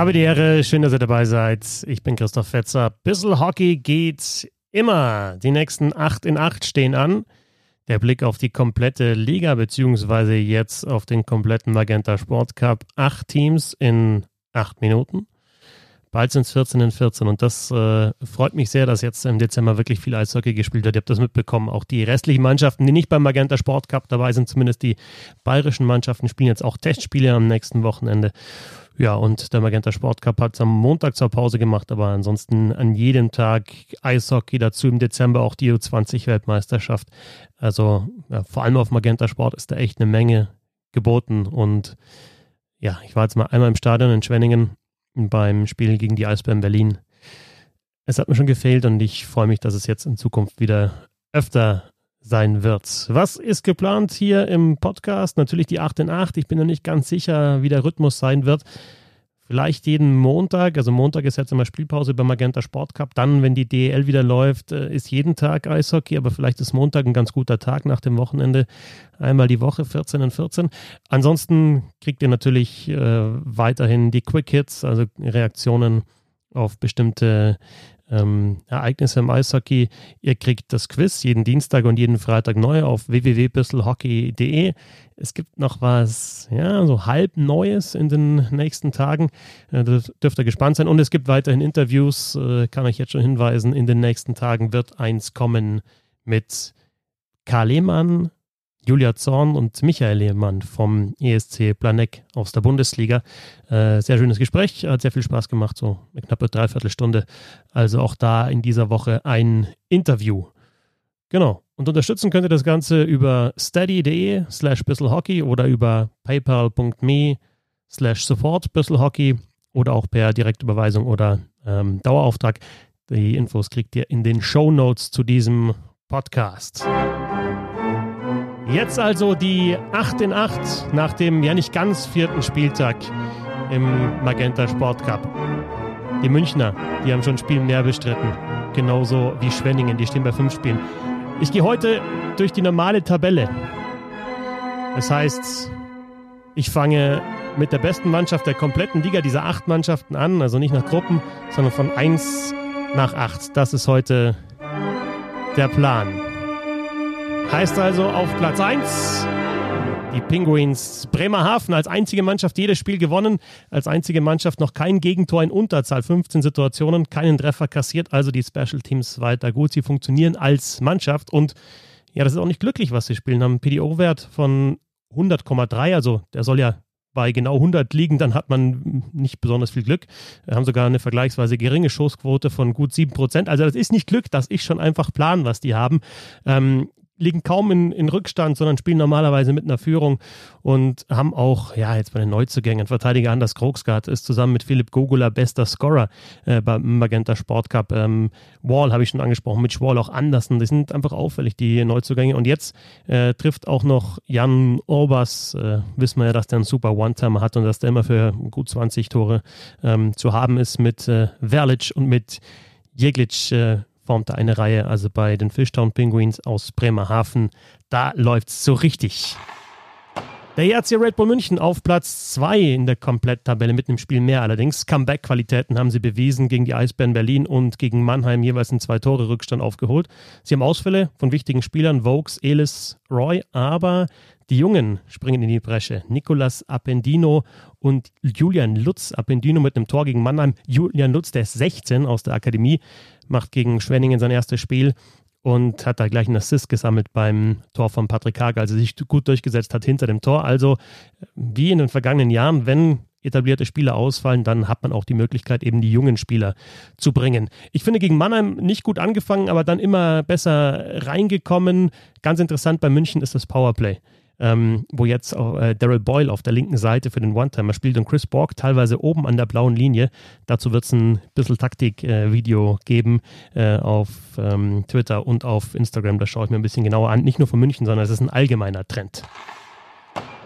Habe die Ehre, schön, dass ihr dabei seid. Ich bin Christoph Fetzer. Bissl Hockey geht immer. Die nächsten 8 in 8 stehen an. Der Blick auf die komplette Liga, beziehungsweise jetzt auf den kompletten Magenta Sport Cup. Acht Teams in acht Minuten. Bald sind es 14 in 14 und das äh, freut mich sehr, dass jetzt im Dezember wirklich viel Eishockey gespielt wird. Ihr habt das mitbekommen. Auch die restlichen Mannschaften, die nicht beim Magenta Sport Cup dabei sind, zumindest die bayerischen Mannschaften, spielen jetzt auch Testspiele am nächsten Wochenende. Ja, und der Magenta Sport Cup hat es am Montag zur Pause gemacht, aber ansonsten an jedem Tag Eishockey, dazu im Dezember auch die U20-Weltmeisterschaft. Also ja, vor allem auf Magenta Sport ist da echt eine Menge geboten und ja, ich war jetzt mal einmal im Stadion in Schwenningen beim Spiel gegen die Eisbären Berlin. Es hat mir schon gefehlt und ich freue mich, dass es jetzt in Zukunft wieder öfter sein wird. Was ist geplant hier im Podcast? Natürlich die 8 in 8. Ich bin noch nicht ganz sicher, wie der Rhythmus sein wird. Vielleicht jeden Montag, also Montag ist jetzt immer Spielpause beim Magenta Sport Cup. Dann, wenn die DEL wieder läuft, äh, ist jeden Tag Eishockey, aber vielleicht ist Montag ein ganz guter Tag nach dem Wochenende. Einmal die Woche, 14 und 14. Ansonsten kriegt ihr natürlich äh, weiterhin die Quick Hits, also Reaktionen auf bestimmte ähm, Ereignisse im Eishockey. Ihr kriegt das Quiz jeden Dienstag und jeden Freitag neu auf www.bisselhockey.de. Es gibt noch was, ja, so halb Neues in den nächsten Tagen. Äh, da dürft ihr gespannt sein. Und es gibt weiterhin Interviews, äh, kann ich jetzt schon hinweisen. In den nächsten Tagen wird eins kommen mit Karl Lehmann, Julia Zorn und Michael Lehmann vom ESC Planek aus der Bundesliga. Äh, sehr schönes Gespräch, hat sehr viel Spaß gemacht, so eine knappe Dreiviertelstunde. Also auch da in dieser Woche ein Interview. Genau. Und unterstützen könnt ihr das Ganze über steady.de slash bisselhockey oder über paypal.me slash support bisselhockey oder auch per Direktüberweisung oder ähm, Dauerauftrag. Die Infos kriegt ihr in den Show Notes zu diesem Podcast. Jetzt also die 8 in 8 nach dem ja nicht ganz vierten Spieltag im Magenta Sport Cup. Die Münchner, die haben schon ein Spiel mehr bestritten. Genauso wie Schwenningen, die stehen bei fünf Spielen. Ich gehe heute durch die normale Tabelle. Das heißt, ich fange mit der besten Mannschaft der kompletten Liga, dieser acht Mannschaften an, also nicht nach Gruppen, sondern von 1 nach 8. Das ist heute der Plan. Heißt also auf Platz 1 die Penguins Bremerhaven als einzige Mannschaft jedes Spiel gewonnen, als einzige Mannschaft noch kein Gegentor in Unterzahl, 15 Situationen, keinen Treffer kassiert, also die Special Teams weiter gut. Sie funktionieren als Mannschaft und ja, das ist auch nicht glücklich, was sie spielen. Haben einen PDO-Wert von 100,3, also der soll ja bei genau 100 liegen, dann hat man nicht besonders viel Glück. Wir haben sogar eine vergleichsweise geringe Schussquote von gut 7%. Also das ist nicht Glück, das ist schon einfach Plan, was die haben. Ähm, liegen kaum in, in Rückstand, sondern spielen normalerweise mit einer Führung und haben auch, ja, jetzt bei den Neuzugängen, Verteidiger Anders Krogsgaard ist zusammen mit Philipp Gogula bester Scorer äh, beim Magenta Sport Cup. Ähm, Wall habe ich schon angesprochen, Mitch Wall auch Andersen, die sind einfach auffällig, die Neuzugänge. Und jetzt äh, trifft auch noch Jan Orbas, äh, wissen wir ja, dass der einen super One-Timer hat und dass der immer für gut 20 Tore ähm, zu haben ist mit äh, Verlic und mit Jeglic äh, formte eine Reihe, also bei den Fishtown Penguins aus Bremerhaven. Da läuft es so richtig. Der ERC Red Bull München auf Platz 2 in der Kompletttabelle mit einem Spiel mehr allerdings. Comeback-Qualitäten haben sie bewiesen gegen die Eisbären Berlin und gegen Mannheim jeweils einen Zwei-Tore-Rückstand aufgeholt. Sie haben Ausfälle von wichtigen Spielern, Vokes, Elis, Roy, aber die Jungen springen in die Bresche. Nicolas Appendino und Julian Lutz. Appendino mit einem Tor gegen Mannheim. Julian Lutz, der ist 16 aus der Akademie, macht gegen Schwenningen sein erstes Spiel und hat da gleich einen Assist gesammelt beim Tor von Patrick Hager, also sich gut durchgesetzt hat hinter dem Tor. Also wie in den vergangenen Jahren, wenn etablierte Spieler ausfallen, dann hat man auch die Möglichkeit, eben die jungen Spieler zu bringen. Ich finde gegen Mannheim nicht gut angefangen, aber dann immer besser reingekommen. Ganz interessant bei München ist das Powerplay ähm, wo jetzt äh, Daryl Boyle auf der linken Seite für den One-Timer spielt und Chris Borg teilweise oben an der blauen Linie. Dazu wird es ein bisschen Taktik-Video äh, geben äh, auf ähm, Twitter und auf Instagram. Das schaue ich mir ein bisschen genauer an. Nicht nur von München, sondern es ist ein allgemeiner Trend.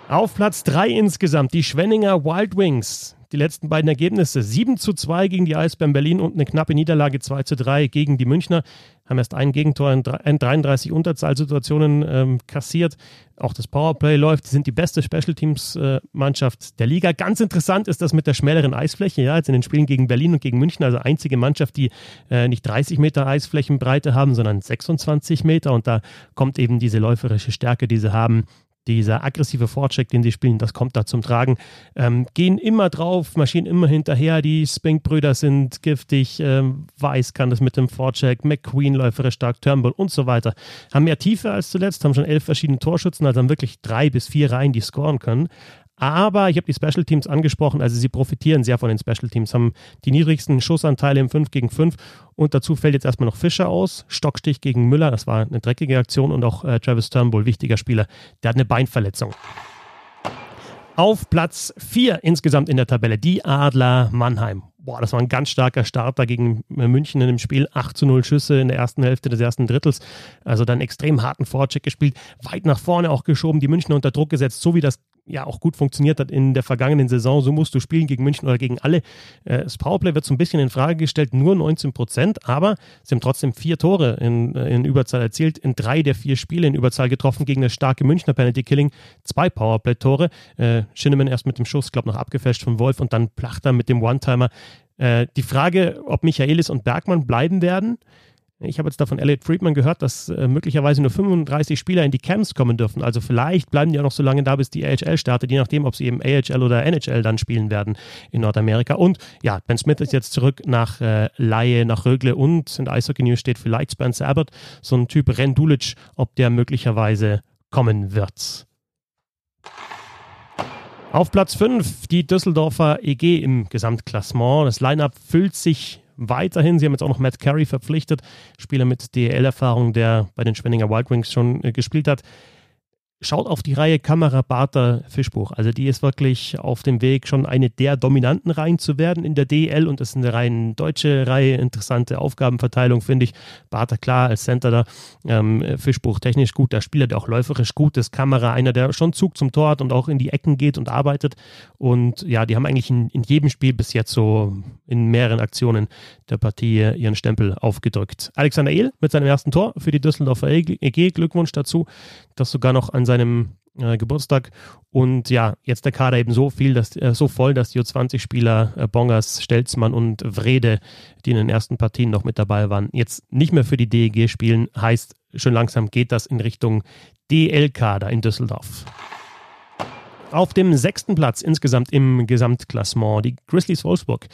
Auf Platz 3 insgesamt die Schwenninger Wild Wings die letzten beiden Ergebnisse. 7 zu 2 gegen die Eisbären Berlin und eine knappe Niederlage 2 zu 3 gegen die Münchner. Haben erst ein Gegentor in 33 Unterzahlsituationen ähm, kassiert. Auch das Powerplay läuft. Sie sind die beste Special Teams äh, Mannschaft der Liga. Ganz interessant ist das mit der schmäleren Eisfläche. Ja, jetzt in den Spielen gegen Berlin und gegen München. Also einzige Mannschaft, die äh, nicht 30 Meter Eisflächenbreite haben, sondern 26 Meter. Und da kommt eben diese läuferische Stärke, die sie haben, dieser aggressive Vorcheck, den sie spielen, das kommt da zum Tragen. Ähm, gehen immer drauf, marschieren immer hinterher. Die Spink-Brüder sind giftig. Ähm, Weiß kann das mit dem Vorcheck. McQueen läuferisch stark, Turnbull und so weiter. Haben mehr Tiefe als zuletzt, haben schon elf verschiedene Torschützen, also haben wirklich drei bis vier Reihen, die scoren können. Aber ich habe die Special Teams angesprochen, also sie profitieren sehr von den Special Teams, haben die niedrigsten Schussanteile im 5 gegen 5 und dazu fällt jetzt erstmal noch Fischer aus, Stockstich gegen Müller, das war eine dreckige Aktion und auch äh, Travis Turnbull, wichtiger Spieler, der hat eine Beinverletzung. Auf Platz 4 insgesamt in der Tabelle, die Adler Mannheim. Boah, das war ein ganz starker Starter gegen äh, München in dem Spiel. 8 zu 0 Schüsse in der ersten Hälfte des ersten Drittels. Also dann extrem harten Vorcheck gespielt, weit nach vorne auch geschoben, die Münchner unter Druck gesetzt, so wie das ja auch gut funktioniert hat in der vergangenen Saison. So musst du spielen gegen München oder gegen alle. Äh, das Powerplay wird so ein bisschen in Frage gestellt, nur 19 Prozent, aber sie haben trotzdem vier Tore in, äh, in Überzahl erzielt, in drei der vier Spiele in Überzahl getroffen gegen das starke Münchner Penalty Killing. Zwei Powerplay-Tore. Äh, Schinnemann erst mit dem Schuss, glaube noch abgefälscht von Wolf und dann Plachter mit dem One-Timer. Die Frage, ob Michaelis und Bergmann bleiben werden, ich habe jetzt davon Elliot Friedman gehört, dass äh, möglicherweise nur 35 Spieler in die Camps kommen dürfen. Also vielleicht bleiben die auch noch so lange da, bis die AHL startet, je nachdem, ob sie eben AHL oder NHL dann spielen werden in Nordamerika. Und ja, Ben Smith ist jetzt zurück nach äh, Laie, nach Rögle und in Eishockey News steht vielleicht Spencer Abbott, so ein Typ Ren Dulic, ob der möglicherweise kommen wird. Auf Platz 5 die Düsseldorfer EG im Gesamtklassement. Das Lineup füllt sich weiterhin. Sie haben jetzt auch noch Matt Carey verpflichtet, Spieler mit DL-Erfahrung, der bei den Schwenninger Wild Wings schon äh, gespielt hat schaut auf die Reihe Kamera Barter Fischbuch. Also die ist wirklich auf dem Weg, schon eine der dominanten Reihen zu werden in der DL und das ist eine rein deutsche Reihe. Interessante Aufgabenverteilung, finde ich. Barter klar als Center da. Ähm, Fischbuch technisch gut, der Spieler, der auch läuferisch gut ist. Kamera einer, der schon Zug zum Tor hat und auch in die Ecken geht und arbeitet. Und ja, die haben eigentlich in, in jedem Spiel bis jetzt so in mehreren Aktionen der Partie ihren Stempel aufgedrückt. Alexander Ehl mit seinem ersten Tor für die Düsseldorfer EG. Glückwunsch dazu, das sogar noch an seinem äh, Geburtstag. Und ja, jetzt der Kader eben so viel, dass, äh, so voll, dass die U20-Spieler äh, Bongers, Stelzmann und Wrede, die in den ersten Partien noch mit dabei waren, jetzt nicht mehr für die DEG spielen. Heißt, schon langsam geht das in Richtung DL-Kader in Düsseldorf. Auf dem sechsten Platz insgesamt im Gesamtklassement die Grizzlies Wolfsburg.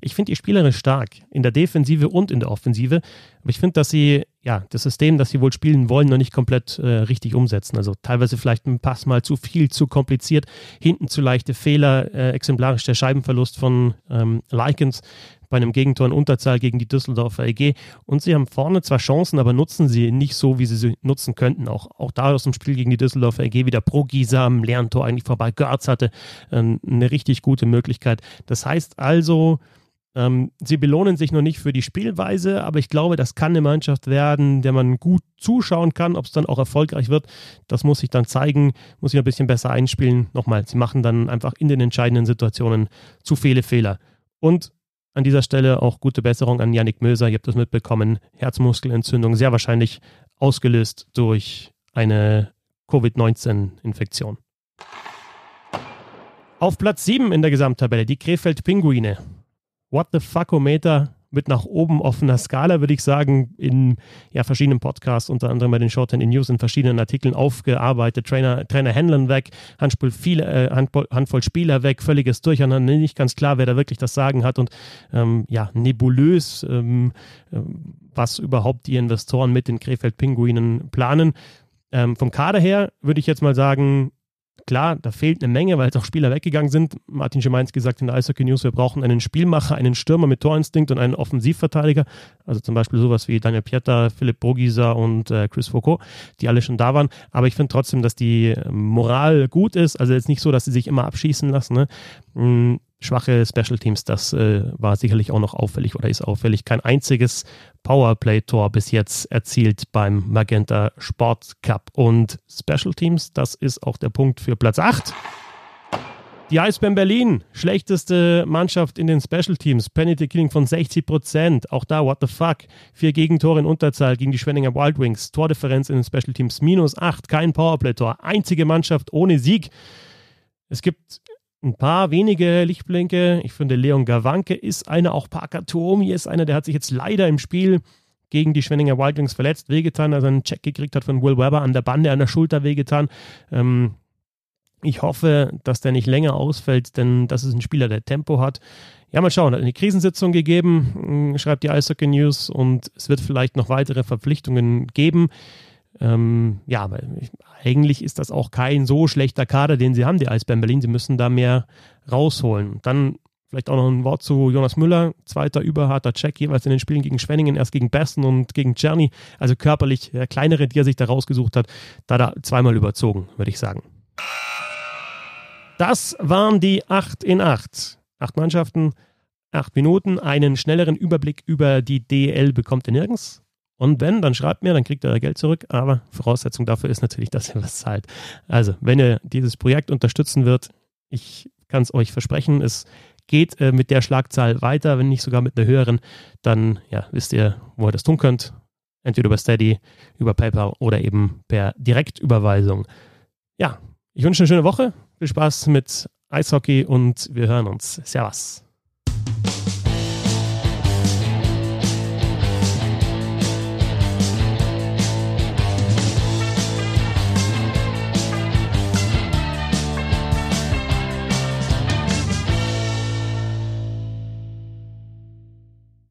Ich finde die spielerisch stark, in der Defensive und in der Offensive. Aber ich finde, dass sie ja das System, das sie wohl spielen wollen, noch nicht komplett äh, richtig umsetzen. Also teilweise vielleicht ein Pass mal zu viel, zu kompliziert, hinten zu leichte Fehler, äh, exemplarisch der Scheibenverlust von ähm, Likens bei einem Gegentor in Unterzahl gegen die Düsseldorfer EG. Und sie haben vorne zwar Chancen, aber nutzen sie nicht so, wie sie sie nutzen könnten. Auch, auch da aus dem Spiel gegen die Düsseldorfer EG wieder pro Gisa am leeren Tor eigentlich vorbei. Görz hatte äh, eine richtig gute Möglichkeit. Das heißt also, ähm, sie belohnen sich noch nicht für die Spielweise, aber ich glaube, das kann eine Mannschaft werden, der man gut zuschauen kann. Ob es dann auch erfolgreich wird, das muss sich dann zeigen, muss ich ein bisschen besser einspielen. Nochmal, sie machen dann einfach in den entscheidenden Situationen zu viele Fehler. Und an dieser Stelle auch gute Besserung an Yannick Möser. Ihr habt das mitbekommen. Herzmuskelentzündung, sehr wahrscheinlich ausgelöst durch eine Covid-19-Infektion. Auf Platz 7 in der Gesamttabelle die Krefeld Pinguine. What the fuckometer mit nach oben offener Skala, würde ich sagen, in ja, verschiedenen Podcasts, unter anderem bei den Short in News, in verschiedenen Artikeln aufgearbeitet. Trainer, Trainer Händlern weg, Handvoll, viele, äh, Handvoll, Handvoll Spieler weg, völliges Durcheinander, nicht ganz klar, wer da wirklich das Sagen hat und ähm, ja, nebulös, ähm, äh, was überhaupt die Investoren mit den Krefeld-Pinguinen planen. Ähm, vom Kader her würde ich jetzt mal sagen, Klar, da fehlt eine Menge, weil jetzt auch Spieler weggegangen sind. Martin Schimanski gesagt in der Eishockey News, wir brauchen einen Spielmacher, einen Stürmer mit Torinstinkt und einen Offensivverteidiger. Also zum Beispiel sowas wie Daniel Pieter, Philipp Brogisa und äh, Chris Foucault, die alle schon da waren. Aber ich finde trotzdem, dass die Moral gut ist. Also jetzt nicht so, dass sie sich immer abschießen lassen. Ne? Schwache Special Teams, das äh, war sicherlich auch noch auffällig oder ist auffällig. Kein einziges Powerplay-Tor bis jetzt erzielt beim Magenta Sport Cup. Und Special Teams, das ist auch der Punkt für Platz 8. Die Eisbären Berlin, schlechteste Mannschaft in den Special Teams. Penalty Killing von 60 Prozent. Auch da, what the fuck. Vier Gegentore in Unterzahl gegen die Schwenninger Wild Wings. Tordifferenz in den Special Teams minus 8. Kein Powerplay-Tor. Einzige Mannschaft ohne Sieg. Es gibt ein paar wenige Lichtblinke. Ich finde, Leon Gawanke ist einer. Auch Parker Tuomi ist einer. Der hat sich jetzt leider im Spiel gegen die Schwenninger Wild Wings verletzt, wehgetan, als er einen Check gekriegt hat von Will Weber an der Bande, an der Schulter wehgetan. Ähm, ich hoffe, dass der nicht länger ausfällt, denn das ist ein Spieler, der Tempo hat. Ja, mal schauen. Hat eine Krisensitzung gegeben, hm, schreibt die Eishockey News, und es wird vielleicht noch weitere Verpflichtungen geben. Ähm, ja, aber eigentlich ist das auch kein so schlechter Kader, den sie haben, die Eisbären Berlin. Sie müssen da mehr rausholen. Dann vielleicht auch noch ein Wort zu Jonas Müller, zweiter überharter Check, jeweils in den Spielen gegen Schwenningen, erst gegen Bessen und gegen Czerny. Also körperlich der kleinere, die er sich da rausgesucht hat, da da zweimal überzogen, würde ich sagen. Das waren die 8 in 8. Acht Mannschaften, acht Minuten. Einen schnelleren Überblick über die DL bekommt ihr nirgends. Und wenn, dann schreibt mir, dann kriegt ihr euer Geld zurück. Aber Voraussetzung dafür ist natürlich, dass ihr was zahlt. Also, wenn ihr dieses Projekt unterstützen wird, ich kann es euch versprechen, es geht äh, mit der Schlagzahl weiter, wenn nicht sogar mit einer höheren, dann ja, wisst ihr, wo ihr das tun könnt. Entweder über Steady, über PayPal oder eben per Direktüberweisung. Ja, ich wünsche eine schöne Woche. Viel Spaß mit Eishockey und wir hören uns. Servus.